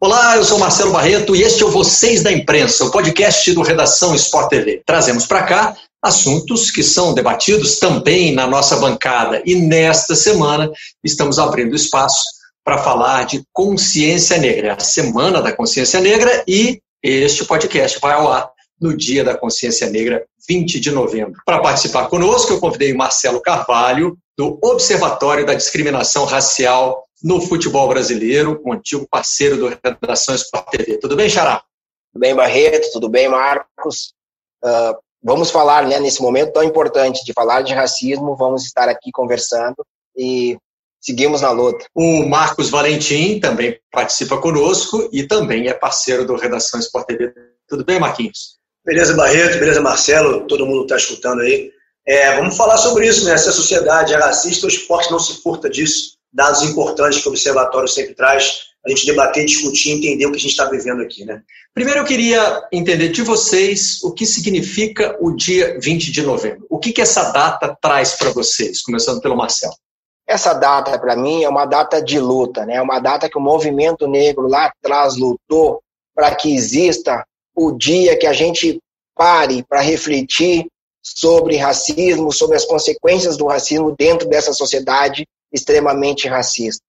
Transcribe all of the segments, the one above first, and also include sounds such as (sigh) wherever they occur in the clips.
Olá, eu sou Marcelo Barreto e este é o Vocês da Imprensa, o podcast do Redação Sport TV. Trazemos para cá assuntos que são debatidos também na nossa bancada e nesta semana estamos abrindo espaço para falar de consciência negra, a Semana da Consciência Negra e este podcast vai ao ar no Dia da Consciência Negra, 20 de novembro. Para participar conosco, eu convidei Marcelo Carvalho, do Observatório da Discriminação Racial no futebol brasileiro, um antigo parceiro do Redação Sport TV. Tudo bem, Xará? Tudo bem, Barreto? Tudo bem, Marcos? Uh, vamos falar, né, nesse momento tão importante de falar de racismo, vamos estar aqui conversando e seguimos na luta. O Marcos Valentim também participa conosco e também é parceiro do Redação Sport TV. Tudo bem, Marquinhos? Beleza, Barreto, beleza, Marcelo, todo mundo está escutando aí. É, vamos falar sobre isso, né? Se a sociedade é racista, o esporte não se furta disso dados importantes que o Observatório sempre traz, a gente debater, discutir, entender o que a gente está vivendo aqui. Né? Primeiro eu queria entender de vocês o que significa o dia 20 de novembro. O que, que essa data traz para vocês, começando pelo Marcelo? Essa data, para mim, é uma data de luta, né? é uma data que o movimento negro lá atrás lutou para que exista o dia que a gente pare para refletir sobre racismo, sobre as consequências do racismo dentro dessa sociedade extremamente racista.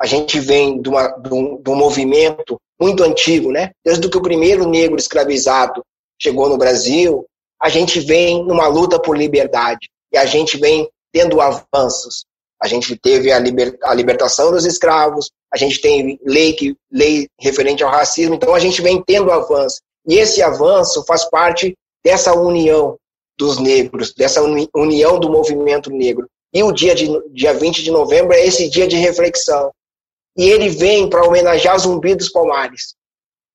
A gente vem de, uma, de, um, de um movimento muito antigo, né? Desde que o primeiro negro escravizado chegou no Brasil, a gente vem numa luta por liberdade e a gente vem tendo avanços. A gente teve a, liber, a libertação dos escravos, a gente tem lei, que, lei referente ao racismo, então a gente vem tendo avanço. E esse avanço faz parte dessa união dos negros, dessa uni, união do movimento negro. E o dia, de, dia 20 de novembro é esse dia de reflexão. E ele vem para homenagear Zumbi dos Palmares.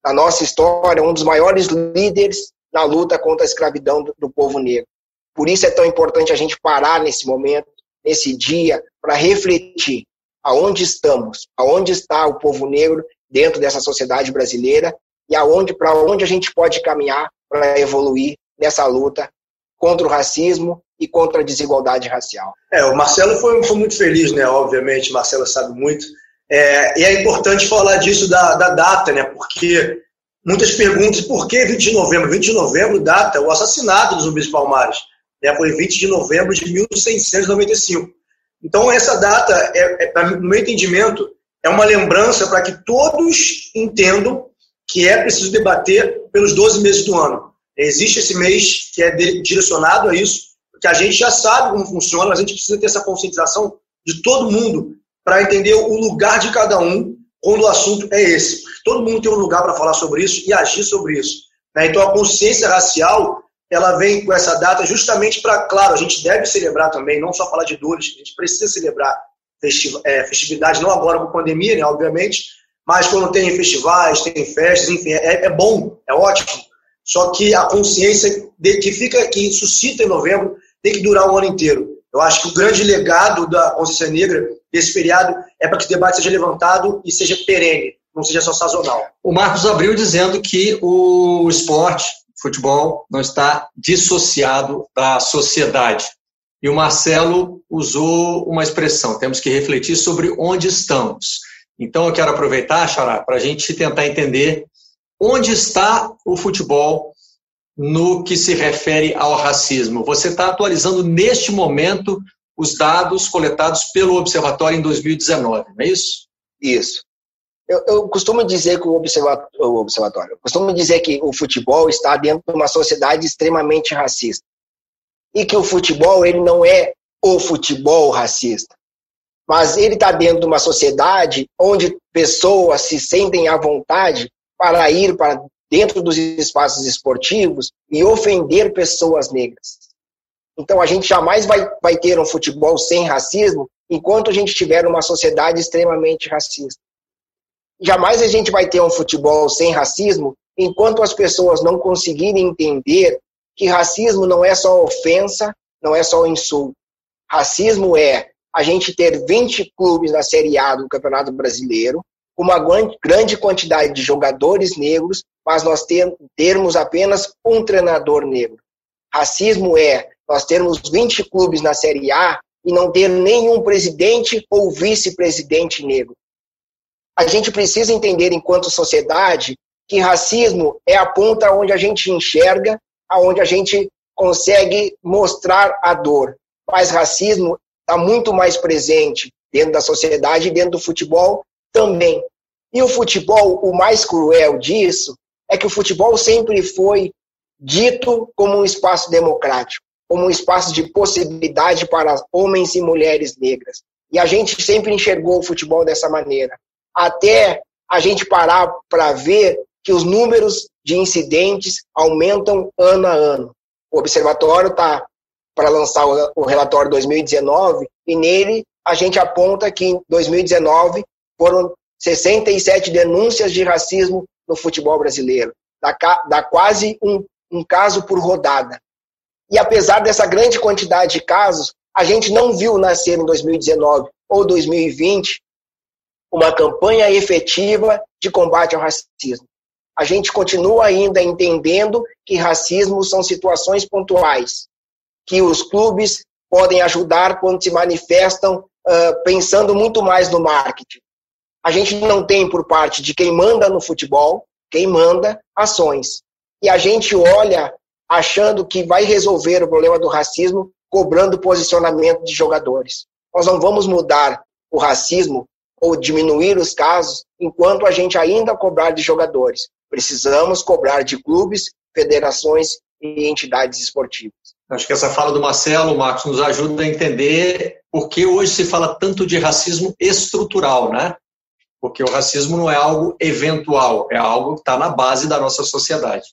Na nossa história, um dos maiores líderes na luta contra a escravidão do, do povo negro. Por isso é tão importante a gente parar nesse momento, nesse dia, para refletir aonde estamos, aonde está o povo negro dentro dessa sociedade brasileira e aonde para onde a gente pode caminhar para evoluir nessa luta contra o racismo e contra a desigualdade racial. É, o Marcelo foi, foi muito feliz, né? Obviamente, Marcelo sabe muito. É, e é importante falar disso da, da data, né? Porque muitas perguntas, por que 20 de novembro? 20 de novembro data o assassinato dos zumbis palmares. Né? Foi 20 de novembro de 1695. Então, essa data, é, é, no meu entendimento, é uma lembrança para que todos entendam que é preciso debater pelos 12 meses do ano. Existe esse mês que é direcionado a isso, porque a gente já sabe como funciona, a gente precisa ter essa conscientização de todo mundo para entender o lugar de cada um quando o assunto é esse. Todo mundo tem um lugar para falar sobre isso e agir sobre isso. Né? Então a consciência racial ela vem com essa data justamente para, claro, a gente deve celebrar também, não só falar de dores, a gente precisa celebrar é, festividade, não agora com pandemia, né, obviamente, mas quando tem festivais, tem festas, enfim, é, é bom, é ótimo. Só que a consciência de, que fica, que suscita em novembro, tem que durar o ano inteiro. Eu acho que o grande legado da consciência negra desse feriado é para que o debate seja levantado e seja perene, não seja só sazonal. O Marcos abriu dizendo que o esporte, futebol, não está dissociado da sociedade. E o Marcelo usou uma expressão: temos que refletir sobre onde estamos. Então eu quero aproveitar, Xará, para a gente tentar entender Onde está o futebol no que se refere ao racismo? Você está atualizando neste momento os dados coletados pelo Observatório em 2019, não é isso? Isso. Eu, eu costumo dizer que o o observatório, costumo dizer que o futebol está dentro de uma sociedade extremamente racista e que o futebol ele não é o futebol racista, mas ele está dentro de uma sociedade onde pessoas se sentem à vontade para ir para dentro dos espaços esportivos e ofender pessoas negras. Então a gente jamais vai, vai ter um futebol sem racismo enquanto a gente tiver uma sociedade extremamente racista. Jamais a gente vai ter um futebol sem racismo enquanto as pessoas não conseguirem entender que racismo não é só ofensa, não é só insulto. Racismo é a gente ter 20 clubes na Série A do Campeonato Brasileiro, com uma grande quantidade de jogadores negros, mas nós termos apenas um treinador negro. Racismo é nós termos 20 clubes na Série A e não ter nenhum presidente ou vice-presidente negro. A gente precisa entender, enquanto sociedade, que racismo é a ponta onde a gente enxerga, aonde a gente consegue mostrar a dor. Mas racismo está muito mais presente dentro da sociedade dentro do futebol também. E o futebol, o mais cruel disso, é que o futebol sempre foi dito como um espaço democrático, como um espaço de possibilidade para homens e mulheres negras. E a gente sempre enxergou o futebol dessa maneira. Até a gente parar para ver que os números de incidentes aumentam ano a ano. O observatório está para lançar o relatório 2019 e nele a gente aponta que em 2019 foram 67 denúncias de racismo no futebol brasileiro. Dá, dá quase um, um caso por rodada. E apesar dessa grande quantidade de casos, a gente não viu nascer em 2019 ou 2020 uma campanha efetiva de combate ao racismo. A gente continua ainda entendendo que racismo são situações pontuais, que os clubes podem ajudar quando se manifestam uh, pensando muito mais no marketing. A gente não tem por parte de quem manda no futebol, quem manda ações. E a gente olha achando que vai resolver o problema do racismo cobrando posicionamento de jogadores. Nós não vamos mudar o racismo ou diminuir os casos enquanto a gente ainda cobrar de jogadores. Precisamos cobrar de clubes, federações e entidades esportivas. Acho que essa fala do Marcelo, Marcos, nos ajuda a entender por que hoje se fala tanto de racismo estrutural, né? Porque o racismo não é algo eventual, é algo que está na base da nossa sociedade.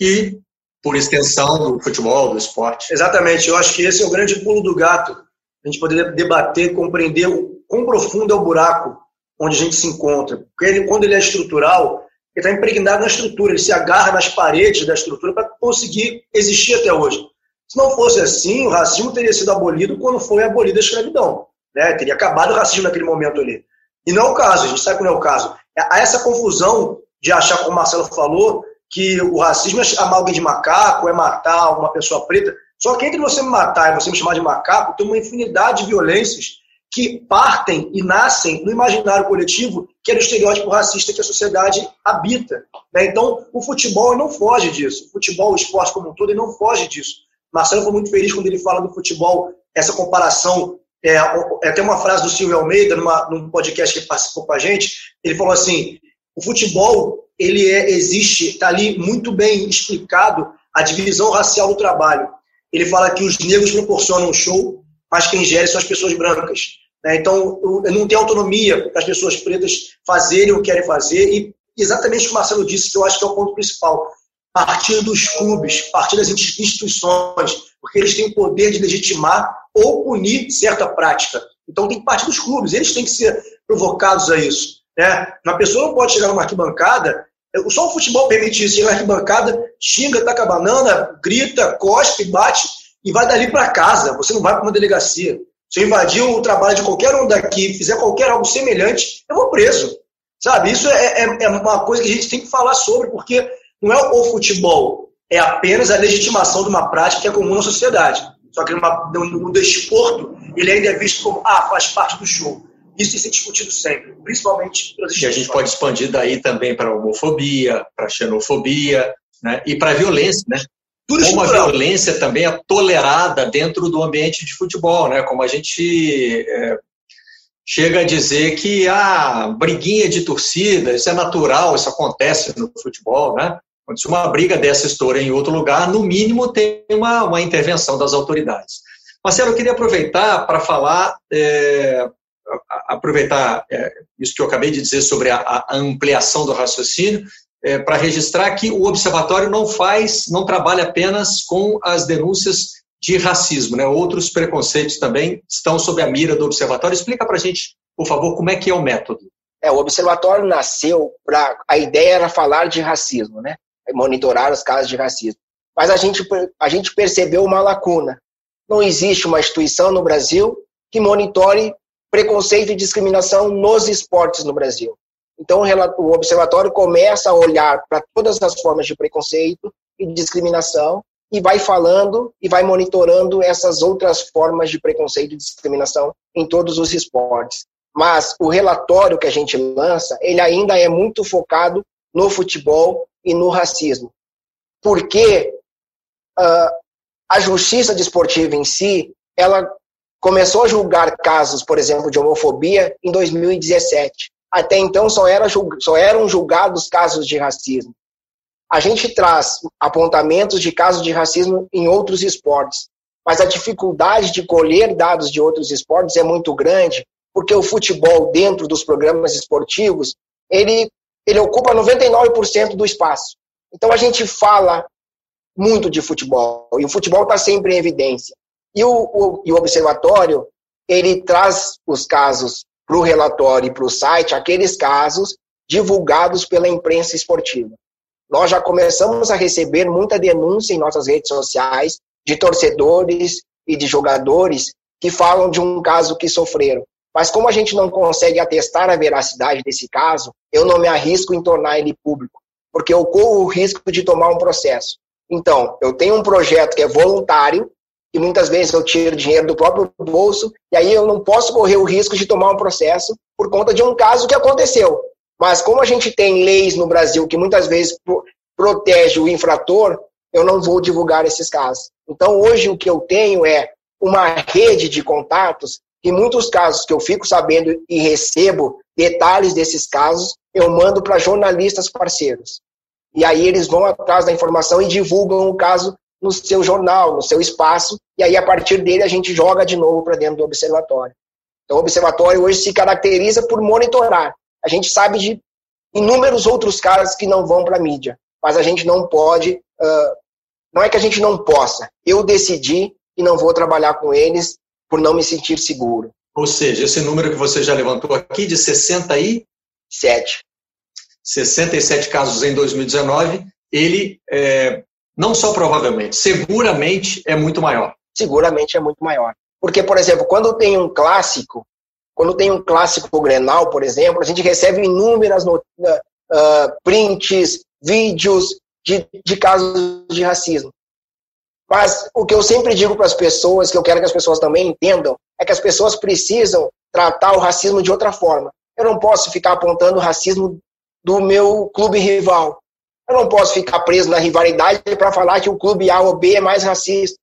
E, por extensão, do futebol, do esporte. Exatamente, eu acho que esse é o grande pulo do gato. A gente poder debater, compreender o quão profundo é o buraco onde a gente se encontra. Porque ele, quando ele é estrutural, ele está impregnado na estrutura, ele se agarra nas paredes da estrutura para conseguir existir até hoje. Se não fosse assim, o racismo teria sido abolido quando foi abolida a escravidão. Né? Teria acabado o racismo naquele momento ali. E não é o caso, a gente sabe que não é o caso. Há essa confusão de achar, como o Marcelo falou, que o racismo é chamar alguém de macaco, é matar uma pessoa preta. Só que entre você me matar e você me chamar de macaco, tem uma infinidade de violências que partem e nascem no imaginário coletivo, que é o estereótipo racista que a sociedade habita. Né? Então, o futebol não foge disso. O futebol, o esporte como um todo, ele não foge disso. Marcelo foi muito feliz quando ele fala do futebol, essa comparação. É, até uma frase do Silvio Almeida, numa, num podcast que participou com a gente. Ele falou assim: o futebol ele é, existe, está ali muito bem explicado a divisão racial do trabalho. Ele fala que os negros proporcionam o show, mas quem gere são as pessoas brancas. Né? Então, não tem autonomia para as pessoas pretas fazerem o que querem fazer. E exatamente o que o Marcelo disse, que eu acho que é o ponto principal partir dos clubes, partir das instituições, porque eles têm o poder de legitimar ou punir certa prática. Então tem que partir dos clubes, eles têm que ser provocados a isso. Né? Uma pessoa não pode chegar numa arquibancada, só o futebol permite isso, chega na arquibancada, xinga, taca banana, grita, cospe, bate e vai dali para casa. Você não vai para uma delegacia. Se eu invadir o trabalho de qualquer um daqui, fizer qualquer algo semelhante, eu vou preso. Sabe? Isso é, é, é uma coisa que a gente tem que falar sobre, porque não é o futebol, é apenas a legitimação de uma prática que é comum na sociedade. Só que numa, no, desporto, ele ainda é visto como, ah, faz parte do show. Isso tem que ser discutido sempre, principalmente pelas E a gente pode expandir daí também para a homofobia, para a xenofobia né? e para a violência, né? Tudo como a violência também é tolerada dentro do ambiente de futebol, né? Como a gente é, chega a dizer que a ah, briguinha de torcida, isso é natural, isso acontece no futebol, né? Se uma briga dessa estoura em outro lugar, no mínimo tem uma, uma intervenção das autoridades. Marcelo, eu queria aproveitar para falar, é, aproveitar é, isso que eu acabei de dizer sobre a, a ampliação do raciocínio, é, para registrar que o observatório não faz, não trabalha apenas com as denúncias de racismo, né? Outros preconceitos também estão sob a mira do observatório. Explica para a gente, por favor, como é que é o método. É, o observatório nasceu para a ideia era falar de racismo, né? Monitorar os casos de racismo. mas a gente, a gente percebeu uma lacuna. Não existe uma instituição no Brasil que monitore preconceito e discriminação nos esportes no Brasil. Então, o observatório começa a olhar para todas as formas de preconceito e discriminação e vai falando e vai monitorando essas outras formas de preconceito e discriminação em todos os esportes. Mas o relatório que a gente lança, ele ainda é muito focado no futebol e no racismo. Porque uh, a justiça desportiva em si, ela começou a julgar casos, por exemplo, de homofobia em 2017. Até então só, era, só eram julgados casos de racismo. A gente traz apontamentos de casos de racismo em outros esportes, mas a dificuldade de colher dados de outros esportes é muito grande, porque o futebol dentro dos programas esportivos, ele, ele ocupa 99% do espaço. Então a gente fala muito de futebol, e o futebol está sempre em evidência. E o, o, e o observatório, ele traz os casos para o relatório e para o site, aqueles casos divulgados pela imprensa esportiva nós já começamos a receber muita denúncia em nossas redes sociais de torcedores e de jogadores que falam de um caso que sofreram. Mas como a gente não consegue atestar a veracidade desse caso, eu não me arrisco em tornar ele público, porque eu corro o risco de tomar um processo. Então, eu tenho um projeto que é voluntário, e muitas vezes eu tiro dinheiro do próprio bolso, e aí eu não posso correr o risco de tomar um processo por conta de um caso que aconteceu. Mas como a gente tem leis no Brasil que muitas vezes protege o infrator, eu não vou divulgar esses casos. Então, hoje, o que eu tenho é uma rede de contatos e muitos casos que eu fico sabendo e recebo detalhes desses casos, eu mando para jornalistas parceiros. E aí eles vão atrás da informação e divulgam o caso no seu jornal, no seu espaço, e aí a partir dele a gente joga de novo para dentro do observatório. Então, o observatório hoje se caracteriza por monitorar. A gente sabe de inúmeros outros casos que não vão para a mídia, mas a gente não pode, uh, não é que a gente não possa, eu decidi que não vou trabalhar com eles por não me sentir seguro. Ou seja, esse número que você já levantou aqui de 67 67 casos em 2019, ele é, não só provavelmente, seguramente é muito maior. Seguramente é muito maior. Porque, por exemplo, quando tem um clássico, quando tem um clássico Grenal, por exemplo, a gente recebe inúmeras uh, prints, vídeos de, de casos de racismo. Mas o que eu sempre digo para as pessoas, que eu quero que as pessoas também entendam, é que as pessoas precisam tratar o racismo de outra forma. Eu não posso ficar apontando o racismo do meu clube rival. Eu não posso ficar preso na rivalidade para falar que o clube A ou B é mais racista.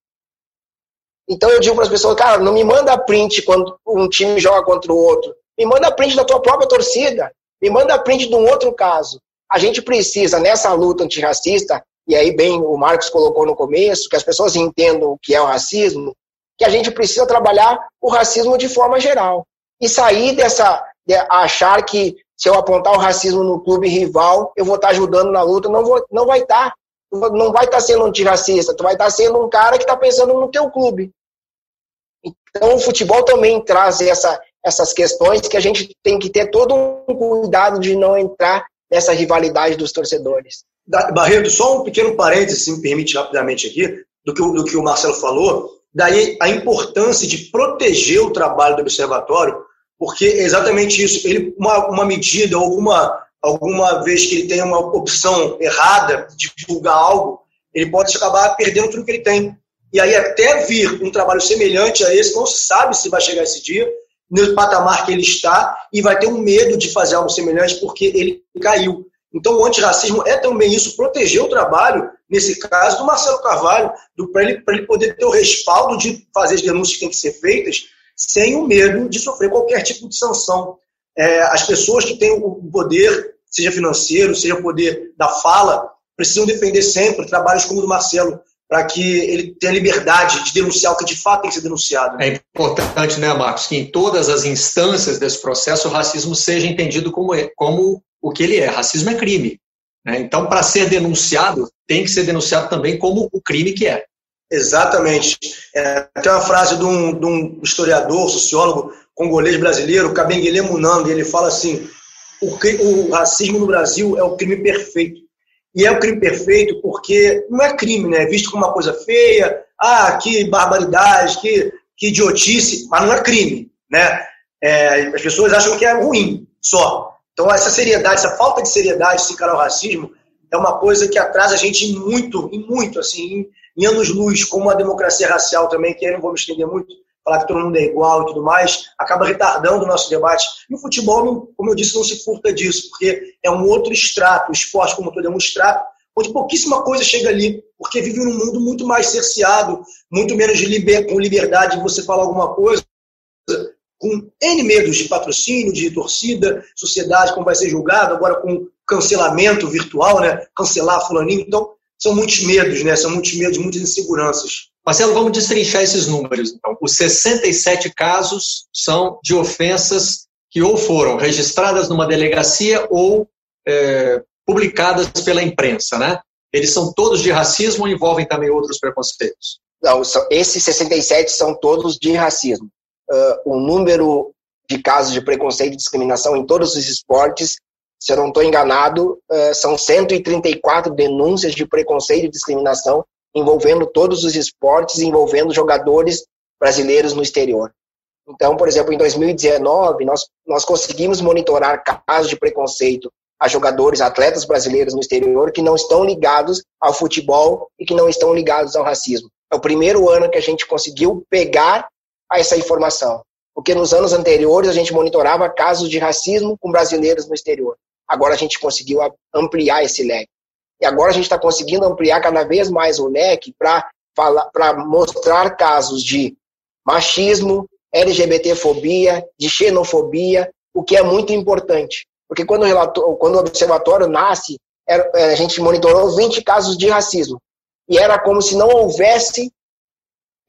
Então eu digo para as pessoas, cara, não me manda print quando um time joga contra o outro. Me manda print da tua própria torcida. Me manda print de um outro caso. A gente precisa, nessa luta antirracista, e aí bem o Marcos colocou no começo, que as pessoas entendam o que é o racismo, que a gente precisa trabalhar o racismo de forma geral. E sair dessa, de achar que se eu apontar o racismo no clube rival, eu vou estar ajudando na luta, não, vou, não vai estar. Não vai estar sendo antirracista, tu vai estar sendo um cara que está pensando no teu clube. Então, o futebol também traz essa, essas questões que a gente tem que ter todo um cuidado de não entrar nessa rivalidade dos torcedores. Barreto, só um pequeno parênteses, se me permite rapidamente aqui, do que, do que o Marcelo falou, daí a importância de proteger o trabalho do observatório, porque é exatamente isso, ele, uma, uma medida, alguma, alguma vez que ele tem uma opção errada de divulgar algo, ele pode acabar perdendo tudo que ele tem. E aí, até vir um trabalho semelhante a esse, não se sabe se vai chegar esse dia, no patamar que ele está, e vai ter um medo de fazer algo semelhante porque ele caiu. Então, o antirracismo é também isso, proteger o trabalho, nesse caso, do Marcelo Carvalho, para ele, ele poder ter o respaldo de fazer as denúncias que têm que ser feitas, sem o medo de sofrer qualquer tipo de sanção. É, as pessoas que têm o poder, seja financeiro, seja o poder da fala, precisam defender sempre trabalhos como o do Marcelo, para que ele tenha liberdade de denunciar o que de fato tem que ser denunciado. É importante, né, Marcos, que em todas as instâncias desse processo o racismo seja entendido como, como o que ele é. Racismo é crime. Né? Então, para ser denunciado, tem que ser denunciado também como o crime que é. Exatamente. É, tem uma frase de um, de um historiador, sociólogo congolês brasileiro, Kabengele Munanga, ele fala assim: o, o racismo no Brasil é o crime perfeito e é o crime perfeito porque não é crime, né? É visto como uma coisa feia, ah, que barbaridade, que, que idiotice, mas não é crime, né? É, as pessoas acham que é ruim só. Então, essa seriedade, essa falta de seriedade, esse cara ao racismo, é uma coisa que atrasa a gente muito, e muito, assim, em, em anos-luz, como a democracia racial também, que aí não vou me estender muito, falar que todo mundo é igual e tudo mais, acaba retardando o nosso debate. E o futebol, como eu disse, não se furta disso, porque é um outro extrato, o esporte como todo é um extrato, onde pouquíssima coisa chega ali, porque vive num mundo muito mais cerceado, muito menos liber, com liberdade de você falar alguma coisa, N medos de patrocínio, de torcida, sociedade, como vai ser julgado, agora com cancelamento virtual, né? cancelar fulaninho. Então, são muitos medos, né? são muitos medos, muitas inseguranças. Marcelo, vamos destrinchar esses números. Então, os 67 casos são de ofensas que ou foram registradas numa delegacia ou é, publicadas pela imprensa, né? Eles são todos de racismo ou envolvem também outros preconceitos? Não, são, esses 67 são todos de racismo. Uh, o número de casos de preconceito e discriminação em todos os esportes, se eu não estou enganado, uh, são 134 denúncias de preconceito e discriminação envolvendo todos os esportes, envolvendo jogadores brasileiros no exterior. Então, por exemplo, em 2019, nós, nós conseguimos monitorar casos de preconceito a jogadores, atletas brasileiros no exterior que não estão ligados ao futebol e que não estão ligados ao racismo. É o primeiro ano que a gente conseguiu pegar essa informação, porque nos anos anteriores a gente monitorava casos de racismo com brasileiros no exterior. Agora a gente conseguiu ampliar esse leque. E agora a gente está conseguindo ampliar cada vez mais o leque para mostrar casos de machismo, LGBTfobia, de xenofobia, o que é muito importante. Porque quando o, relator, quando o observatório nasce, era, a gente monitorou 20 casos de racismo. E era como se não houvesse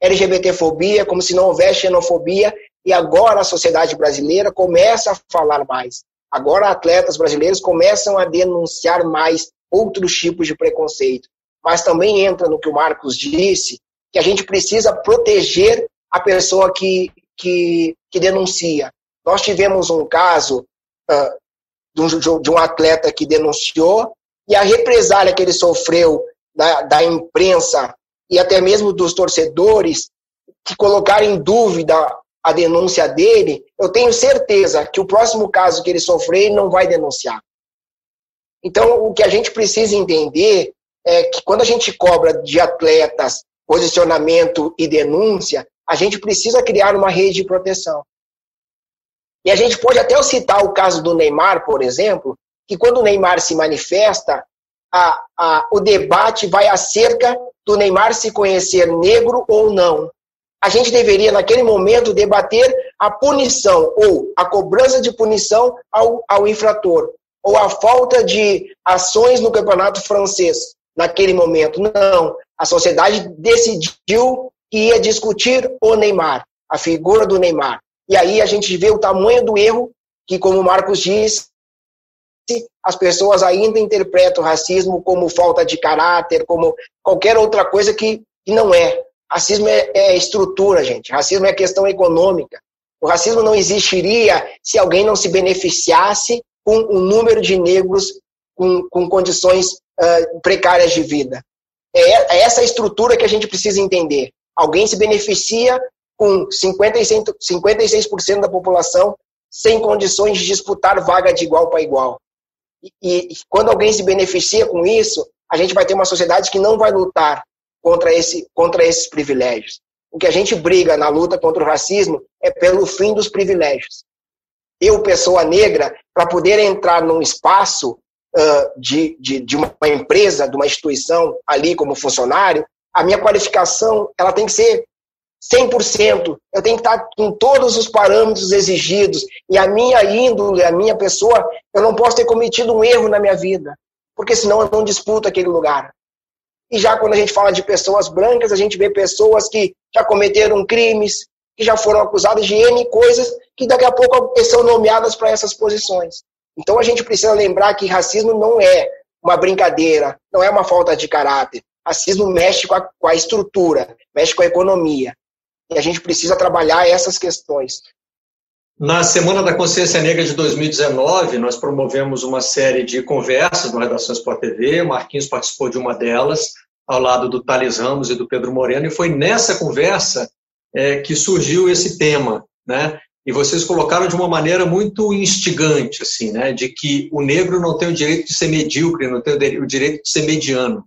LGBTfobia, como se não houvesse xenofobia, e agora a sociedade brasileira começa a falar mais. Agora atletas brasileiros começam a denunciar mais outros tipos de preconceito. Mas também entra no que o Marcos disse, que a gente precisa proteger a pessoa que, que, que denuncia. Nós tivemos um caso uh, de, um, de, um, atleta que denunciou e a represália que ele sofreu da, da imprensa e até mesmo dos torcedores que colocaram em dúvida a denúncia dele, eu tenho certeza que o próximo caso que ele sofrer, ele não vai denunciar. Então, o que a gente precisa entender é que quando a gente cobra de atletas posicionamento e denúncia, a gente precisa criar uma rede de proteção. E a gente pode até citar o caso do Neymar, por exemplo, que quando o Neymar se manifesta, a, a, o debate vai acerca do Neymar se conhecer negro ou não. A gente deveria, naquele momento, debater a punição ou a cobrança de punição ao, ao infrator ou a falta de ações no campeonato francês naquele momento. Não. A sociedade decidiu que ia discutir o Neymar, a figura do Neymar. E aí a gente vê o tamanho do erro que, como o Marcos disse, as pessoas ainda interpretam o racismo como falta de caráter, como qualquer outra coisa que, que não é. Racismo é, é estrutura, gente. Racismo é questão econômica. O racismo não existiria se alguém não se beneficiasse com um número de negros com, com condições uh, precárias de vida. É, é essa estrutura que a gente precisa entender. Alguém se beneficia com 56%, 56 da população sem condições de disputar vaga de igual para igual. E, e, quando alguém se beneficia com isso, a gente vai ter uma sociedade que não vai lutar contra, esse, contra esses privilégios. O que a gente briga na luta contra o racismo é pelo fim dos privilégios eu, pessoa negra, para poder entrar num espaço uh, de, de, de uma empresa, de uma instituição ali como funcionário, a minha qualificação ela tem que ser 100%. Eu tenho que estar com todos os parâmetros exigidos. E a minha índole, a minha pessoa, eu não posso ter cometido um erro na minha vida. Porque senão eu não disputo aquele lugar. E já quando a gente fala de pessoas brancas, a gente vê pessoas que já cometeram crimes, que já foram acusadas de N coisas que daqui a pouco são nomeadas para essas posições. Então a gente precisa lembrar que racismo não é uma brincadeira, não é uma falta de caráter. Racismo mexe com a, com a estrutura, mexe com a economia. E a gente precisa trabalhar essas questões. Na Semana da Consciência Negra de 2019, nós promovemos uma série de conversas no Redação Sport TV. O Marquinhos participou de uma delas, ao lado do Thales Ramos e do Pedro Moreno, e foi nessa conversa é, que surgiu esse tema, né? E vocês colocaram de uma maneira muito instigante, assim, né? De que o negro não tem o direito de ser medíocre, não tem o direito de ser mediano.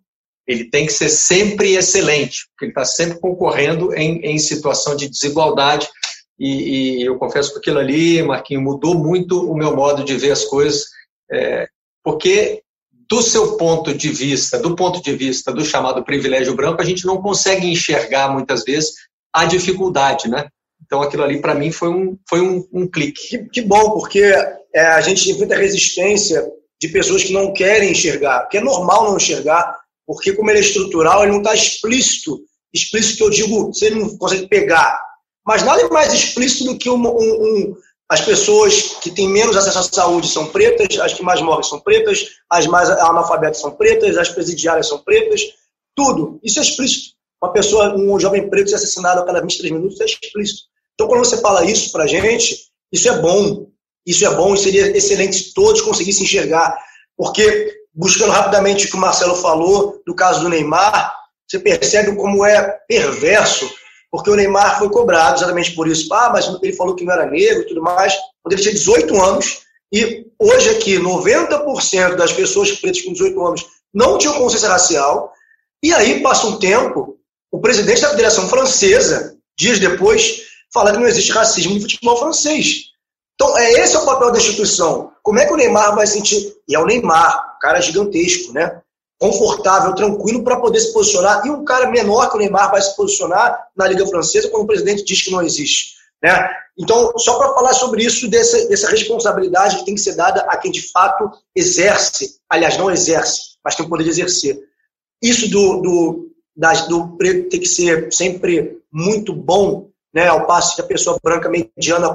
Ele tem que ser sempre excelente, porque ele está sempre concorrendo em, em situação de desigualdade e, e, eu confesso que aquilo ali, Marquinhos, mudou muito o meu modo de ver as coisas, é, porque do seu ponto de vista, do ponto de vista do chamado privilégio branco, a gente não consegue enxergar muitas vezes a dificuldade, né? Então aquilo ali para mim foi um, foi um, um clique. Que, que, bom, porque é, a gente enfrenta resistência de pessoas que não querem enxergar, porque é normal não enxergar, porque como ele é estrutural, ele não está explícito, explícito que eu digo, você não consegue pegar, mas nada é mais explícito do que um, um, um, as pessoas que têm menos acesso à saúde são pretas, as que mais morrem são pretas, as mais analfabetas são pretas, as presidiárias são pretas, tudo. Isso é explícito. Uma pessoa, um jovem preto ser assassinado a cada 23 minutos é explícito. Então, quando você fala isso pra gente, isso é bom. Isso é bom e seria excelente se todos conseguissem enxergar. Porque, buscando rapidamente o que o Marcelo falou, do caso do Neymar, você percebe como é perverso porque o Neymar foi cobrado exatamente por isso. Ah, mas ele falou que não era negro e tudo mais, quando ele tinha 18 anos, e hoje aqui 90% das pessoas pretas com 18 anos não tinham consciência racial, e aí passa um tempo, o presidente da Federação Francesa, dias depois, fala que não existe racismo no futebol francês. Então, é esse é o papel da instituição. Como é que o Neymar vai sentir? E é o Neymar, cara gigantesco, né? confortável, tranquilo para poder se posicionar. E um cara menor que o Neymar vai se posicionar na Liga Francesa quando o presidente diz que não existe. Né? Então, só para falar sobre isso, dessa, dessa responsabilidade que tem que ser dada a quem de fato exerce, aliás, não exerce, mas tem o poder de exercer. Isso do, do, das, do preto tem que ser sempre muito bom, né, ao passo que a pessoa branca mediana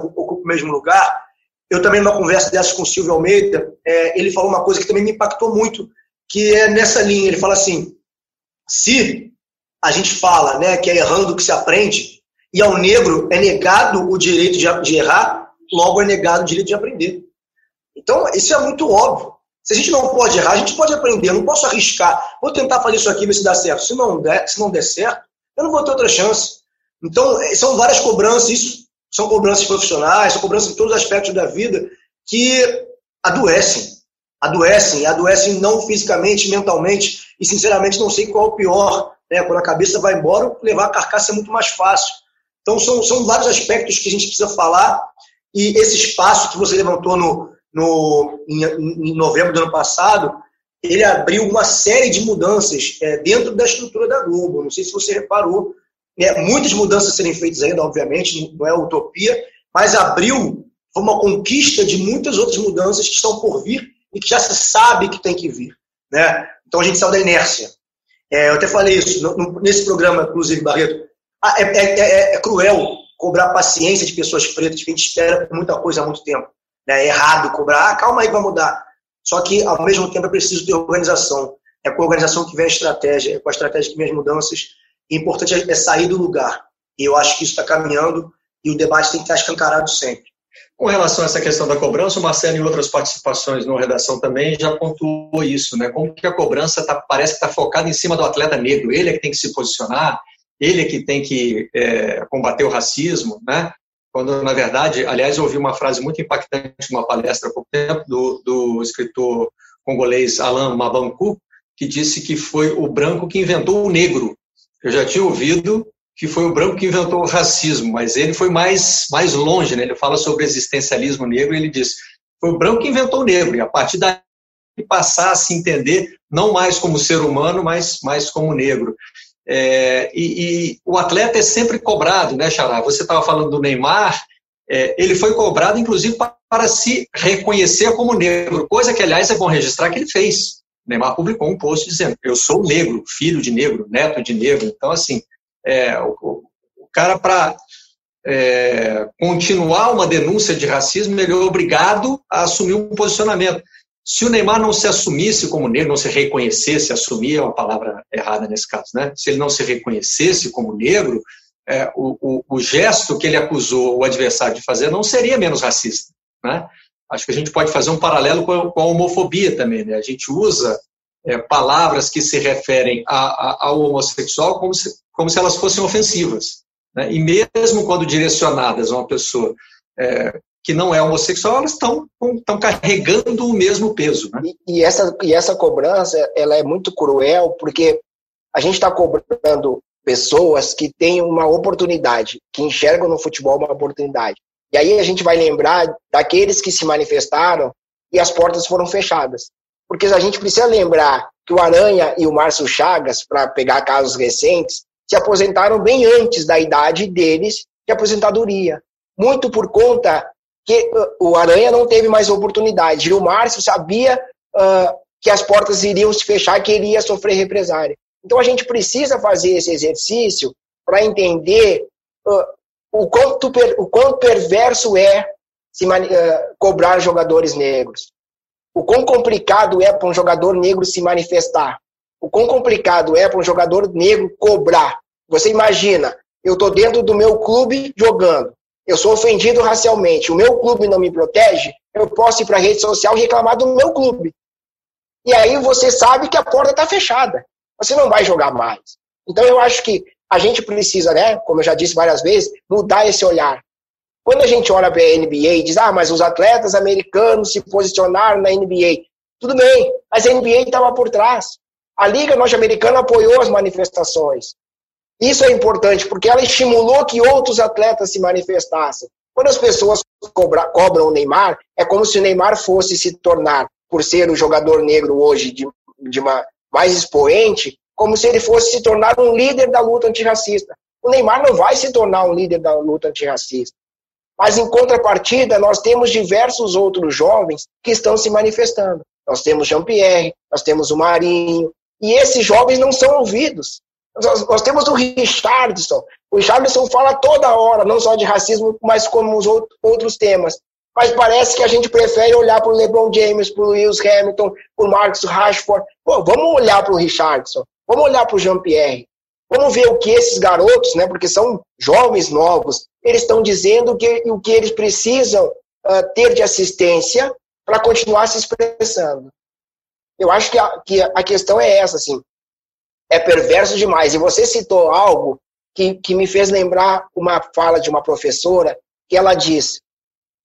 o mesmo lugar. Eu também, numa conversa dessa com o Silvio Almeida, é, ele falou uma coisa que também me impactou muito, que é nessa linha. Ele fala assim: se a gente fala né, que é errando que se aprende, e ao negro é negado o direito de, de errar, logo é negado o direito de aprender. Então, isso é muito óbvio. Se a gente não pode errar, a gente pode aprender. Eu não posso arriscar. Vou tentar fazer isso aqui, ver se dá certo. Se não der, se não der certo, eu não vou ter outra chance. Então, eh, são várias cobranças. Isso são cobranças profissionais, são cobranças em todos os aspectos da vida que adoecem adoecem, adoecem não fisicamente, mentalmente, e sinceramente não sei qual é o pior. Né? Quando a cabeça vai embora, levar a carcaça é muito mais fácil. Então são, são vários aspectos que a gente precisa falar, e esse espaço que você levantou no, no, em, em novembro do ano passado, ele abriu uma série de mudanças é, dentro da estrutura da Globo. Não sei se você reparou. É, muitas mudanças serem feitas ainda, obviamente, não é utopia, mas abriu, foi uma conquista de muitas outras mudanças que estão por vir e que já se sabe que tem que vir. Né? Então a gente saiu da inércia. É, eu até falei isso no, nesse programa, inclusive, Barreto. Ah, é, é, é, é, cruel cobrar paciência de pessoas pretas que a gente espera muita coisa há muito tempo. Né? É errado cobrar, ah, calma aí vai mudar. Só que, ao mesmo tempo, é preciso ter organização. É com a organização que vem a estratégia, é com a estratégia que vem as mudanças. E o importante é sair do lugar. E eu acho que isso está caminhando e o debate tem que estar escancarado sempre. Com relação a essa questão da cobrança, o Marcelo, em outras participações no Redação também, já pontuou isso, né? Como que a cobrança tá, parece que está focada em cima do atleta negro. Ele é que tem que se posicionar, ele é que tem que é, combater o racismo, né? Quando, na verdade, aliás, eu ouvi uma frase muito impactante numa palestra há pouco tempo do, do escritor congolês Alain Mabanku, que disse que foi o branco que inventou o negro. Eu já tinha ouvido que foi o branco que inventou o racismo, mas ele foi mais, mais longe, né? ele fala sobre existencialismo negro e ele diz, foi o branco que inventou o negro, e a partir daí passar a se entender não mais como ser humano, mas mais como negro. É, e, e, o atleta é sempre cobrado, né, Xará? Você estava falando do Neymar, é, ele foi cobrado, inclusive, para, para se reconhecer como negro, coisa que, aliás, é bom registrar que ele fez. Neymar publicou um post dizendo: Eu sou negro, filho de negro, neto de negro. Então, assim, é, o, o, cara, para é, continuar uma denúncia de racismo, ele é obrigado a assumir um posicionamento. Se o Neymar não se assumisse como negro, não se reconhecesse, assumir é uma palavra errada nesse caso, né? Se ele não se reconhecesse como negro, é, o, o, o, gesto que ele acusou o adversário de fazer não seria menos racista. Né? Acho que a gente pode fazer um paralelo com a, com a homofobia também. Né? A gente usa é, palavras que se referem a, a, ao homossexual como se, como se elas fossem ofensivas. Né? E mesmo quando direcionadas a uma pessoa é, que não é homossexual, elas estão, carregando o mesmo peso. Né? E, e, essa, e essa cobrança ela é muito cruel, porque a gente está cobrando pessoas que têm uma oportunidade, que enxergam no futebol uma oportunidade. E aí a gente vai lembrar daqueles que se manifestaram e as portas foram fechadas. Porque a gente precisa lembrar que o Aranha e o Márcio Chagas, para pegar casos recentes, se aposentaram bem antes da idade deles de aposentadoria. Muito por conta que uh, o Aranha não teve mais oportunidade. E o Márcio sabia uh, que as portas iriam se fechar, que ele ia sofrer represária. Então a gente precisa fazer esse exercício para entender uh, o, quanto o quanto perverso é se uh, cobrar jogadores negros. O quão complicado é para um jogador negro se manifestar. O quão complicado é para um jogador negro cobrar. Você imagina, eu estou dentro do meu clube jogando. Eu sou ofendido racialmente. O meu clube não me protege. Eu posso ir para a rede social e reclamar do meu clube. E aí você sabe que a porta está fechada você não vai jogar mais. Então eu acho que a gente precisa, né, como eu já disse várias vezes, mudar esse olhar. Quando a gente olha para a NBA e diz, ah, mas os atletas americanos se posicionaram na NBA. Tudo bem, mas a NBA estava por trás. A Liga Norte-Americana apoiou as manifestações. Isso é importante, porque ela estimulou que outros atletas se manifestassem. Quando as pessoas cobra, cobram o Neymar, é como se o Neymar fosse se tornar, por ser o jogador negro hoje de, de uma mais expoente, como se ele fosse se tornar um líder da luta antirracista. O Neymar não vai se tornar um líder da luta antirracista. Mas, em contrapartida, nós temos diversos outros jovens que estão se manifestando. Nós temos Jean-Pierre, nós temos o Marinho, e esses jovens não são ouvidos. Nós, nós, temos o Richardson. O Richardson fala toda hora, não só de racismo, mas como os outros temas mas parece que a gente prefere olhar para o LeBron James, para o Lewis Hamilton, para o Marcus Rashford. Pô, vamos olhar para o Richardson, vamos olhar para o Jean-Pierre. Vamos ver o que esses garotos, né, porque são jovens novos, eles estão dizendo que, o que eles precisam uh, ter de assistência para continuar se expressando. Eu acho que a, que a questão é essa, assim. É perverso demais. E você citou algo que, que me fez lembrar uma fala de uma professora, que ela diz: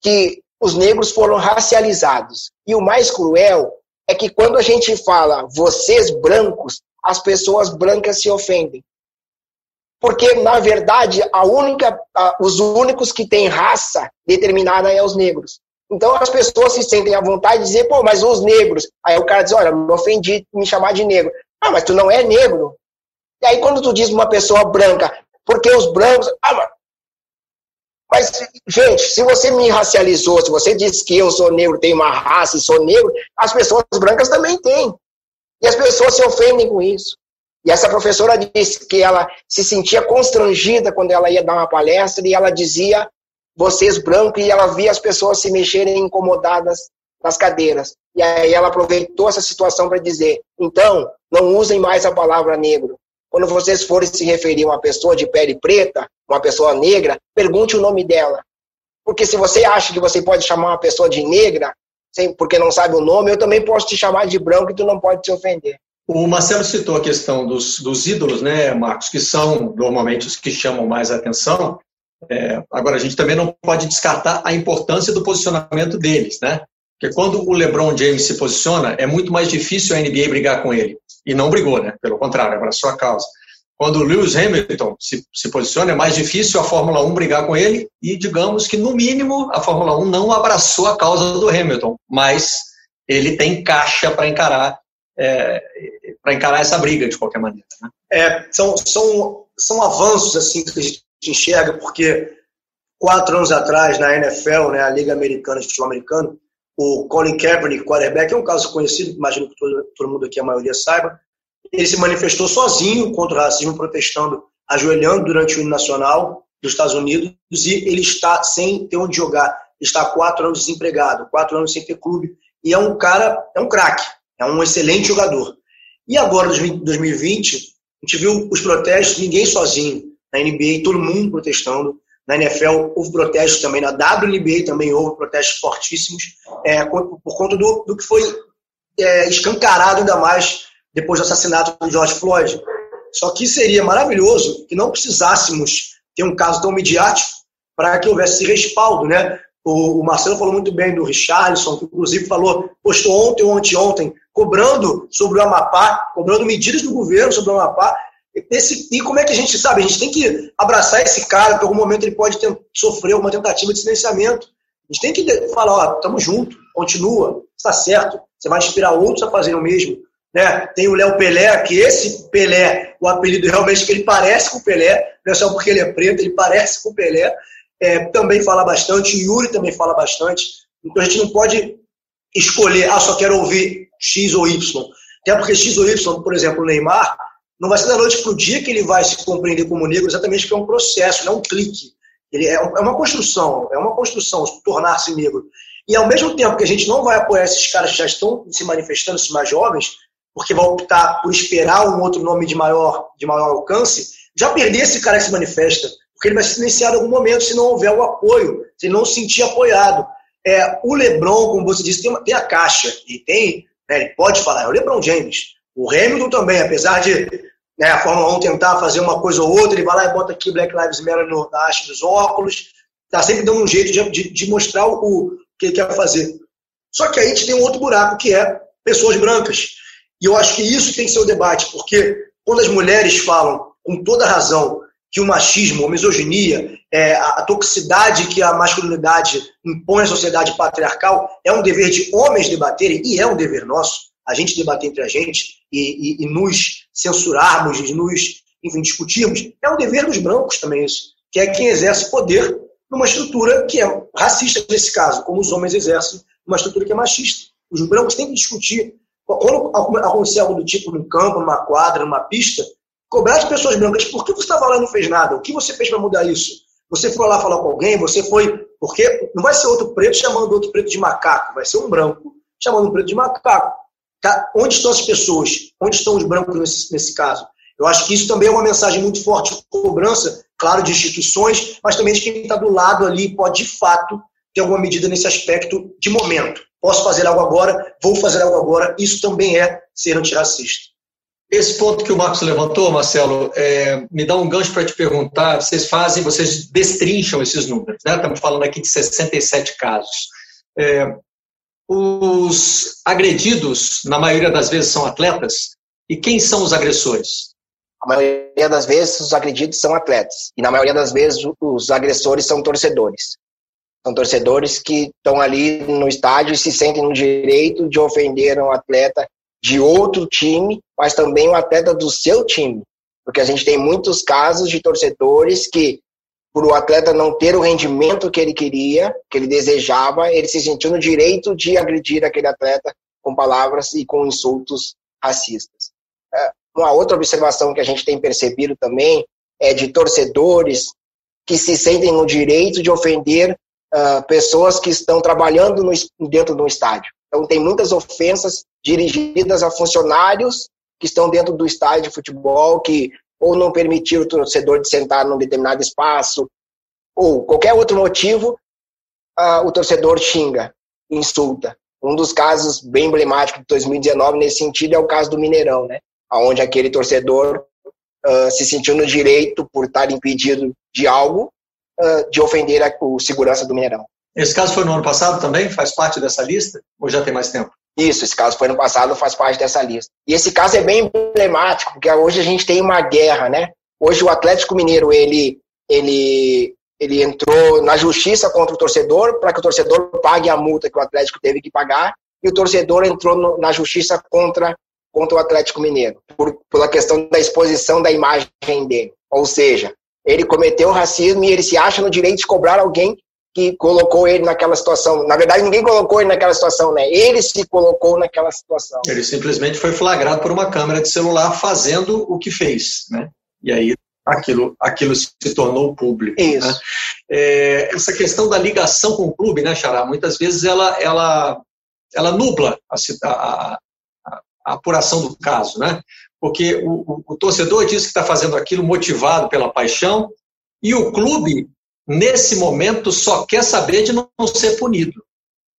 que os negros foram racializados. E o mais cruel é que quando a gente fala vocês brancos, as pessoas brancas se ofendem. Porque, na verdade, a única, a, os únicos que têm raça determinada é os negros. Então as pessoas se sentem à vontade de dizer, pô, mas os negros. Aí o cara diz, olha, me ofendi me chamar de negro. Ah, mas tu não é negro. E aí quando tu diz uma pessoa branca, porque os brancos. Ah, mas, gente, se você me racializou, se você disse que eu sou negro, tenho uma raça e sou negro, as pessoas brancas também têm. E as pessoas se ofendem com isso. E essa professora disse que ela se sentia constrangida quando ela ia dar uma palestra e ela dizia vocês brancos e ela via as pessoas se mexerem incomodadas nas cadeiras. E aí ela aproveitou essa situação para dizer: então, não usem mais a palavra negro. Quando vocês forem se referir a uma pessoa de pele preta, uma pessoa negra, pergunte o nome dela. Porque se você acha que você pode chamar uma pessoa de negra, porque não sabe o nome, eu também posso te chamar de branco e tu não pode te ofender. O Marcelo citou a questão dos, dos ídolos, né, Marcos, que são normalmente os que chamam mais atenção. É, agora, a gente também não pode descartar a importância do posicionamento deles, né? Porque quando o LeBron James se posiciona, é muito mais difícil a NBA brigar com ele. E não brigou, né? Pelo contrário, abraçou a causa. Quando o Lewis Hamilton se, se posiciona, é mais difícil a Fórmula 1 brigar com ele e, digamos que, no mínimo, a Fórmula 1 não abraçou a causa do Hamilton, mas ele tem caixa para encarar é, para encarar essa briga de qualquer maneira. Né? É, são, são, são avanços assim que a gente enxerga, porque quatro anos atrás, na NFL, né, a Liga Americana de Futebol Americano, o Colin Kaepernick, quarterback, é um caso conhecido, imagino que todo, todo mundo aqui, a maioria saiba. Ele se manifestou sozinho contra o racismo, protestando, ajoelhando durante o hino nacional dos Estados Unidos, e ele está sem ter onde jogar. Está há quatro anos desempregado, quatro anos sem ter clube, e é um cara, é um craque, é um excelente jogador. E agora, em 2020, a gente viu os protestos, ninguém sozinho. na NBA todo mundo protestando, na NFL houve protestos também, na WNBA também houve protestos fortíssimos, é, por, conta do, do que foi é, escancarado ainda mais depois do assassinato do George Floyd. Só que seria maravilhoso que não precisássemos ter um caso tão midiático para que houvesse esse respaldo, né? O, Marcelo falou muito bem do Richarlison, que inclusive falou, postou ontem ou anteontem, cobrando sobre o Amapá, cobrando medidas do governo sobre o Amapá. Esse, e como é que a gente sabe? A gente tem que abraçar esse cara, porque em algum momento ele pode ter, sofrer uma tentativa de silenciamento. A gente tem que falar, ó, estamos juntos, continua, está certo, você vai inspirar outros a fazerem o mesmo. Né? Tem o Léo Pelé, que esse Pelé, o apelido realmente que ele parece com o Pelé, não é só porque ele é preto, ele parece com o Pelé é, também fala bastante, Yuri também fala bastante. Então a gente não pode escolher, ah, só quero ouvir X ou Y. Até porque X ou Y, por exemplo, o Neymar, não vai ser da noite para o dia que ele vai se compreender como negro, exatamente porque é um processo, não é um clique. Ele é, é uma construção, é uma construção, tornar-se negro. E ao mesmo tempo que a gente não vai apoiar esses caras que já estão se manifestando, esses mais jovens, porque vai optar por esperar um outro nome de maior, de maior alcance, já perder esse cara que se manifesta porque ele vai ser silenciado em algum momento se não houver o apoio, se não se sentir apoiado. É, o LeBron, como você disse, tem, uma, tem a caixa, e tem, né, ele pode falar, é o LeBron James. O Hamilton também, apesar de né, a Fórmula 1 tentar fazer uma coisa ou outra, ele vai lá e bota aqui Black Lives Matter no, na haste dos óculos, tá sempre dando um jeito de, de, de mostrar o, o, que ele quer fazer. Só que aí a gente tem um outro buraco, que é pessoas brancas. E eu acho que isso tem que ser o debate, porque quando as mulheres falam, com toda razão, que o machismo, a misoginia, é, a, toxicidade que a masculinidade impõe à sociedade patriarcal é um dever de homens debaterem, e é um dever nosso, a gente debater entre a gente e, e, e nos censurarmos, e nos, enfim, discutirmos. É um dever dos brancos também isso, que é quem exerce poder numa estrutura que é racista nesse caso, como os homens exercem numa estrutura que é machista. Os brancos têm que discutir. Quando acontecer algo do tipo num campo, numa quadra, numa pista, Cobrar de pessoas brancas, por que você estava lá e não fez nada? O que você fez para mudar isso? Você foi lá falar com alguém, você foi. Porque não vai ser outro preto chamando outro preto de macaco, vai ser um branco chamando um preto de macaco. Tá? Onde estão as pessoas? Onde estão os brancos nesse, nesse caso? Eu acho que isso também é uma mensagem muito forte cobrança, claro, de instituições, mas também de quem está do lado ali pode, de fato, ter alguma medida nesse aspecto de momento. Posso fazer algo agora, vou fazer algo agora. Isso também é ser antirracista. Esse ponto que o Marcos levantou, Marcelo, é, me dá um gancho para te perguntar. Vocês fazem, vocês destrincham esses números, né? Estamos falando aqui de 67 casos. É, os agredidos, na maioria das vezes, são atletas. E quem são os agressores? A maioria das vezes, os agredidos são atletas. E na maioria das vezes, os agressores são torcedores. São torcedores que estão ali no estádio e se sentem no direito de ofender um atleta de outro time, mas também um atleta do seu time. Porque a gente tem muitos casos de torcedores que, por o atleta não ter o rendimento que ele queria, que ele desejava, ele se sentiu no direito de agredir aquele atleta com palavras e com insultos racistas. É, uma outra observação que a gente tem percebido também é de torcedores que se sentem no direito de ofender uh, pessoas que estão trabalhando no, dentro do estádio. Então, tem muitas ofensas dirigidas a funcionários que estão dentro do estádio de futebol, que ou não permitir o torcedor de sentar num determinado espaço, ou qualquer outro motivo, uh, o torcedor xinga, insulta. Um dos casos bem emblemáticos de 2019 nesse sentido é o caso do Mineirão, né? onde aquele torcedor uh, se sentiu no direito, por estar impedido de algo, uh, de ofender a, o segurança do Mineirão. Esse caso foi no ano passado também? Faz parte dessa lista? Ou já tem mais tempo? Isso, esse caso foi no passado, faz parte dessa lista. E esse caso é bem emblemático, porque hoje a gente tem uma guerra, né? Hoje o Atlético Mineiro, ele, ele, ele entrou na justiça contra o torcedor para que o torcedor pague a multa que o Atlético teve que pagar, e o torcedor entrou no, na justiça contra, contra o Atlético Mineiro, por, pela questão da exposição da imagem dele. Ou seja, ele cometeu racismo e ele se acha no direito de cobrar alguém que colocou ele naquela situação. Na verdade, ninguém colocou ele naquela situação, né? Ele se colocou naquela situação. Ele simplesmente foi flagrado por uma câmera de celular fazendo o que fez, né? E aí aquilo, aquilo se tornou público. Né? Isso. Né? É, essa questão da ligação com o clube, né, Xará? Muitas vezes ela, ela, ela nubla a, a, a apuração do caso, né? Porque o, o, o torcedor diz que está fazendo aquilo motivado pela paixão, e o clube, nesse momento, só quer saber de não ser punido.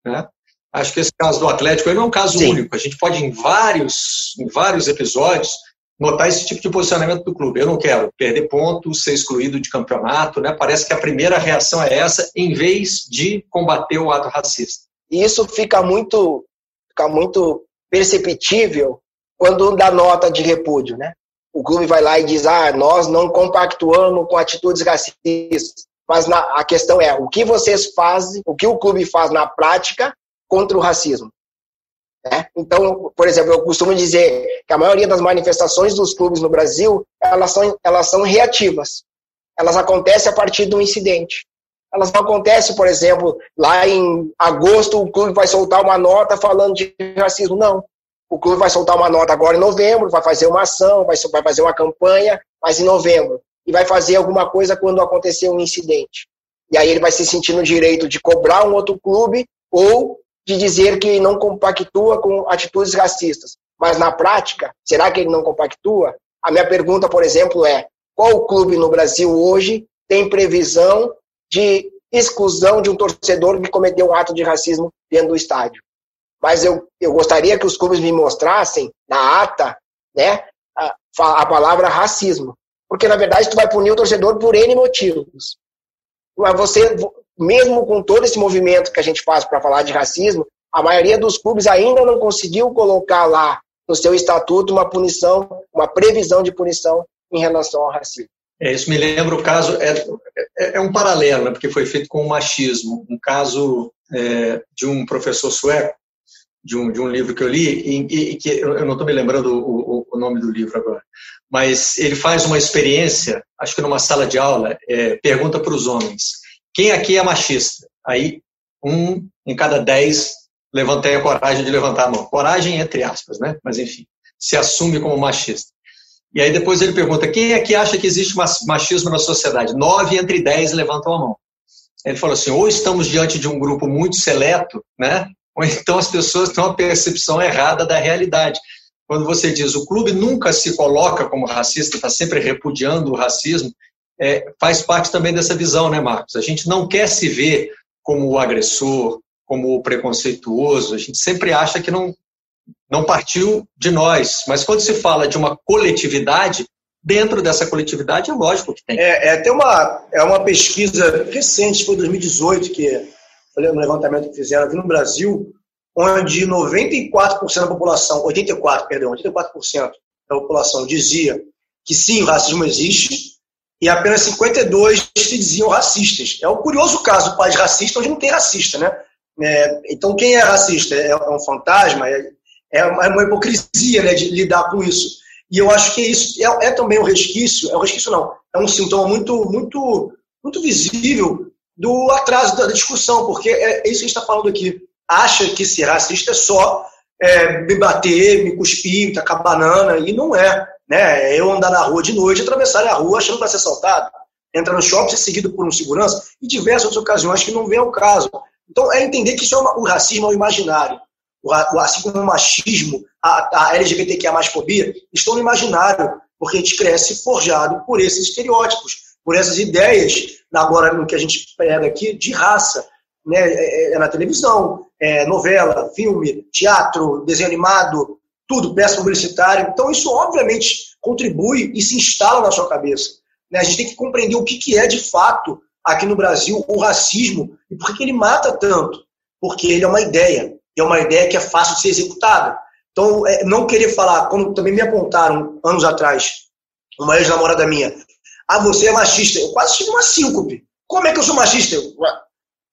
Né? Acho que esse caso do Atlético não é um caso Sim. único. A gente pode, em vários, em vários episódios, notar esse tipo de posicionamento do clube. Eu não quero perder pontos, ser excluído de campeonato, né? Parece que a primeira reação é essa, em vez de combater o ato racista. Isso fica muito, fica muito perceptível quando dá nota de repúdio, né? O clube vai lá e diz: ah, nós não compactuamos com atitudes racistas. Mas na, a questão é o que vocês fazem, o que o clube faz na prática contra o racismo. Né? Então, por exemplo, eu costumo dizer que a maioria das manifestações dos clubes no Brasil elas são, elas são reativas. Elas acontecem a partir de um incidente. Elas não acontecem, por exemplo, lá em agosto o clube vai soltar uma nota falando de racismo. Não. O clube vai soltar uma nota agora em novembro, vai fazer uma ação, vai, vai fazer uma campanha, mas em novembro. E vai fazer alguma coisa quando acontecer um incidente. E aí ele vai se sentir no direito de cobrar um outro clube ou de dizer que não compactua com atitudes racistas. Mas na prática, será que ele não compactua? A minha pergunta, por exemplo, é: qual clube no Brasil hoje tem previsão de exclusão de um torcedor que cometeu um ato de racismo dentro do estádio? Mas eu, eu gostaria que os clubes me mostrassem na ata né, a, a palavra racismo. Porque, na verdade, tu vai punir o torcedor por N motivos. Mas você, mesmo com todo esse movimento que a gente faz para falar de racismo, a maioria dos clubes ainda não conseguiu colocar lá no seu estatuto uma punição, uma previsão de punição em relação ao racismo. É, isso me lembra o caso, é, é, é um paralelo, né, porque foi feito com o machismo, um caso é, de um professor sueco, de um, de um livro que eu li, e, e que eu não estou me lembrando o, o, o, nome do livro agora, mas ele faz uma experiência, acho que numa sala de aula, é, pergunta para os homens, quem aqui é machista? Aí, um em cada dez levantei a coragem de levantar a mão. Coragem entre aspas, né? Mas enfim, se assume como machista. E aí depois ele pergunta, quem aqui acha que existe machismo na sociedade? Nove entre dez levantam a mão. Ele falou assim, ou estamos diante de um grupo muito seleto, né? Ou então as pessoas têm uma percepção errada da realidade. Quando você diz o clube nunca se coloca como racista, está sempre repudiando o racismo, é, faz parte também dessa visão, né, Marcos? A gente não quer se ver como o agressor, como o preconceituoso, a gente sempre acha que não, não partiu de nós. Mas quando se fala de uma coletividade, dentro dessa coletividade é lógico que tem. É, é, uma, é uma pesquisa recente, foi 2018, que foi um levantamento que fizeram aqui no Brasil, onde 94% da população, 84%, perdão, 84% da população dizia que sim, o racismo existe, e apenas 52 se diziam racistas. É um curioso caso do país racista, onde não tem racista, né? É, então, quem é racista? É, é um fantasma? É, é, uma hipocrisia né, de lidar com isso. E eu acho que isso é, é também um resquício, é um resquício não, é um sintoma muito, muito, muito visível do atraso da discussão, porque é, é isso que a gente está falando aqui. Acha que ser racista é só é, me bater, me cuspir, tacar banana, e não é. Né? Eu andar na rua de noite, atravessar a rua achando que vai ser assaltado, entrar no shopping ser seguido por um segurança, e diversas outras ocasiões que não vem ao caso. Então, é entender que isso é uma, o racismo é o imaginário. O, assim como o machismo, a, a LGBTQIA fobia, estão no imaginário, porque a gente cresce forjado por esses estereótipos, por essas ideias, agora no que a gente pega aqui, de raça. Né? É, é, é na televisão, é novela, filme, teatro, desenho animado, tudo, peça publicitária. Então, isso obviamente contribui e se instala na sua cabeça. Né? A gente tem que compreender o que, que é de fato aqui no Brasil o racismo e por que ele mata tanto. Porque ele é uma ideia, e é uma ideia que é fácil de ser executada. Então, é, não querer falar, como também me apontaram anos atrás, uma ex-namorada minha, ah, você é machista. Eu quase tive uma síncope. Como é que eu sou machista?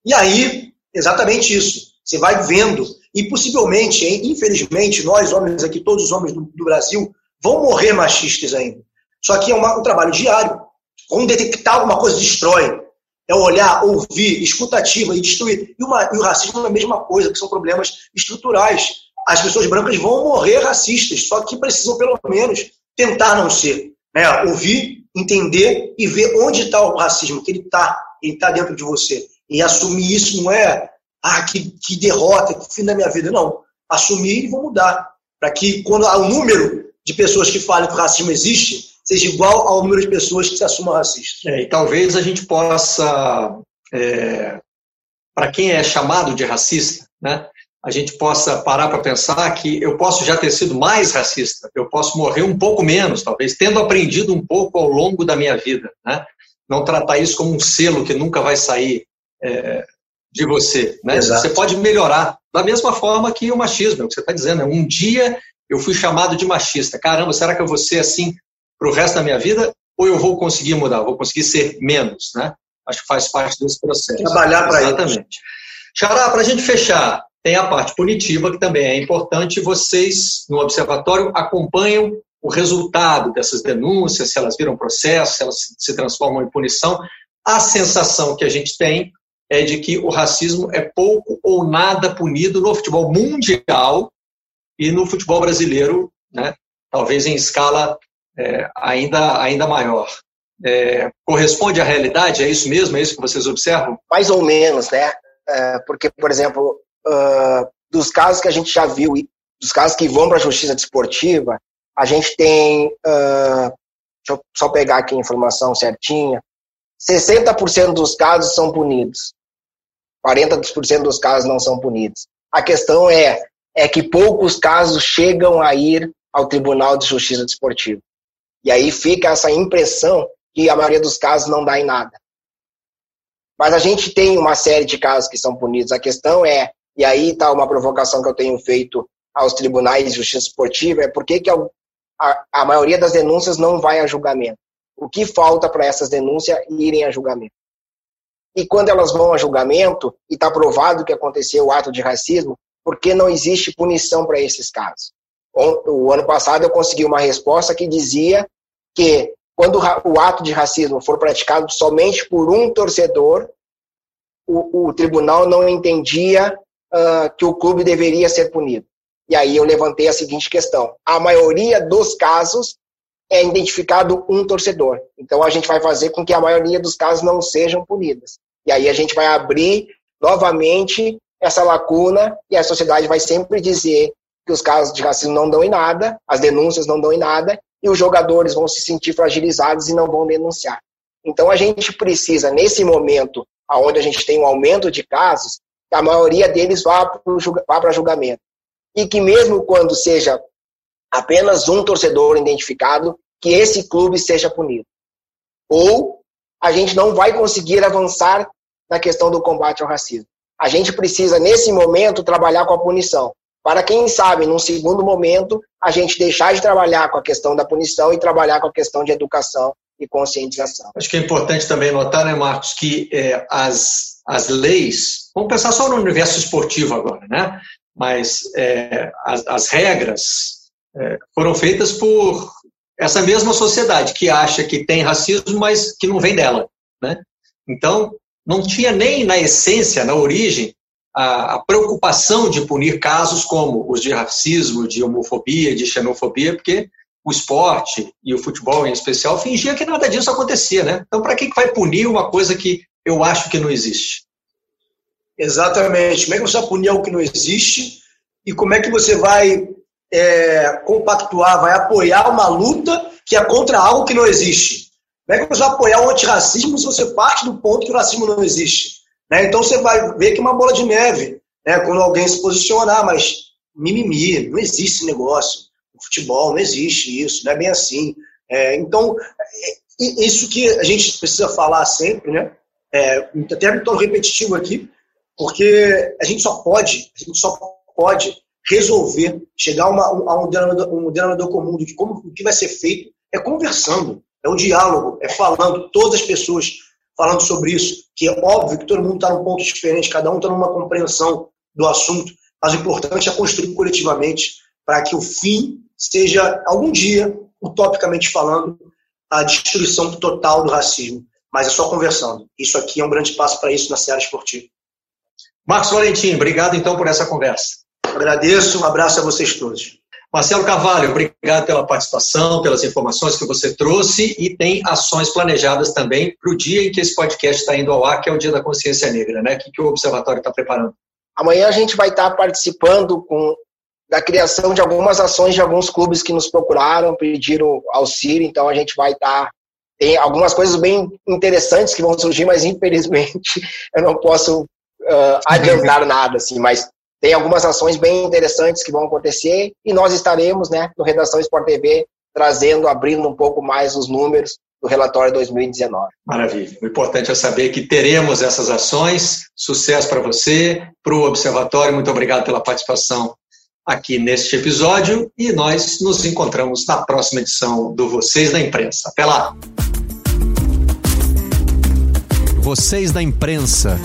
E aí, exatamente isso. Você vai vendo e possivelmente, infelizmente, nós homens aqui, todos os homens do, do Brasil, vão morrer machistas ainda. Só que é uma, um trabalho diário. Como detectar alguma coisa destrói. É olhar, ouvir, escutativa e destruir. E, uma, e, o racismo é a mesma coisa, que são problemas estruturais. As pessoas brancas vão morrer racistas, só que precisam, pelo menos, tentar não ser. Né? Ouvir, entender e ver onde está o racismo, que ele está. Ele está dentro de você. E assumir isso não é ah, que, que derrota, que fim da minha vida. Não. Assumir e vou mudar. Para que quando o número de pessoas que falem que o racismo existe seja igual ao número de pessoas que se assumam racistas. É, e talvez a gente possa, é, para quem é chamado de racista, né, a gente possa parar para pensar que eu posso já ter sido mais racista, eu posso morrer um pouco menos, talvez, tendo aprendido um pouco ao longo da minha vida. Né? Não tratar isso como um selo que nunca vai sair é, de você. Né? Você pode melhorar, da mesma forma que o machismo, é o que você está dizendo. Né? Um dia eu fui chamado de machista. Caramba, será que eu vou ser assim para o resto da minha vida? Ou eu vou conseguir mudar? Vou conseguir ser menos, né? Acho que faz parte desse processo. Trabalhar para isso. Exatamente. Xará, para a gente fechar, tem a parte punitiva, que também é importante. Vocês, no observatório, acompanham o resultado dessas denúncias, se elas viram processo, se elas se transformam em punição. A sensação que a gente tem é de que o racismo é pouco ou nada punido no futebol mundial e no futebol brasileiro, né, talvez em escala é, ainda, ainda maior. É, corresponde à realidade? É isso mesmo? É isso que vocês observam? Mais ou menos, né? É, porque, por exemplo, uh, dos casos que a gente já viu, dos casos que vão para a justiça desportiva, a gente tem, uh, deixa eu só pegar aqui a informação certinha, 60% dos casos são punidos, 40% dos casos não são punidos. A questão é, é que poucos casos chegam a ir ao Tribunal de Justiça Desportiva. E aí fica essa impressão que a maioria dos casos não dá em nada. Mas a gente tem uma série de casos que são punidos. A questão é, e aí está uma provocação que eu tenho feito aos tribunais de justiça esportiva, é por que, que a, a, maioria das denúncias não vai a julgamento? O que falta para essas denúncias irem a julgamento? E quando elas vão a julgamento e está provado que aconteceu o ato de racismo, por que não existe punição para esses casos? O ano passado eu consegui uma resposta que dizia que quando o ato de racismo for praticado somente por um torcedor, o, o tribunal não entendia uh, que o clube deveria ser punido. E aí eu levantei a seguinte questão: a maioria dos casos é identificado um torcedor. Então a gente vai fazer com que a maioria dos casos não sejam punidas. E aí a gente vai abrir novamente essa lacuna e a sociedade vai sempre dizer que os casos de racismo não dão em nada, as denúncias não dão em nada, e os jogadores vão se sentir fragilizados e não vão denunciar. Então a gente precisa, nesse momento, onde a gente tem um aumento de casos, que a maioria deles vá para julgamento. E que mesmo quando seja apenas um torcedor identificado, que esse clube seja punido. Ou a gente não vai conseguir avançar na questão do combate ao racismo. A gente precisa, nesse momento, trabalhar com a punição para quem sabe, num segundo momento, a gente deixar de trabalhar com a questão da punição e trabalhar com a questão de educação e conscientização. Acho que é importante também notar, né, Marcos, que é, as, as leis, vamos pensar só no universo esportivo agora, né? Mas é, as, as, regras é, foram feitas por essa mesma sociedade que acha que tem racismo, mas que não vem dela, né? Então, não tinha nem na essência, na origem, a, a, preocupação de punir casos como os de racismo, de homofobia, de xenofobia, porque o esporte e o futebol em especial fingia que nada disso acontecia, né? Então, para que vai punir uma coisa que eu acho que não existe? Exatamente. Como é que você vai punir algo que não existe? E como é que você vai é, compactuar, vai apoiar uma luta que é contra algo que não existe? Como é que você vai apoiar o antirracismo se você parte do ponto que o racismo não existe? Né? Então você vai ver que é uma bola de neve, né? quando alguém se posicionar, mas mimimi, não existe esse negócio. Futebol não existe isso, não é bem assim. É, então, é, isso que a gente precisa falar sempre, né? É, até me torno repetitivo aqui, porque a gente só pode, a gente só pode resolver, chegar a, uma, a um, denominador, um denominador comum de como o que vai ser feito é conversando, é o diálogo, é falando, todas as pessoas falando sobre isso, que é óbvio que todo mundo está num ponto diferente, cada um está numa compreensão do assunto, mas o importante é construir coletivamente para que o fim seja, algum dia, utopicamente falando, a destruição total do racismo. Mas é só conversando. Isso aqui é um grande passo para isso na série esportiva. Marcos Valentim, obrigado então por essa conversa. Agradeço, um abraço a vocês todos. Marcelo Carvalho, obrigado pela participação, pelas informações que você trouxe e tem ações planejadas também para o dia em que esse podcast está indo ao ar, que é o Dia da Consciência Negra, né? O que, que o Observatório está preparando? Amanhã a gente vai estar tá participando com da criação de algumas ações de alguns clubes que nos procuraram, pediram auxílio, então a gente vai estar. Tá, tem algumas coisas bem interessantes que vão surgir, mas infelizmente (laughs) eu não posso uh, adiantar nada, assim, mas tem algumas ações bem interessantes que vão acontecer e nós estaremos, né, no Redação Sport TV, trazendo, abrindo um pouco mais os números do relatório 2019. Maravilha. O importante é saber que teremos essas ações. Sucesso para você, para o Observatório. Muito obrigado pela participação aqui neste episódio e nós nos encontramos na próxima edição do Vocês da Imprensa. Até lá! Vocês da Imprensa.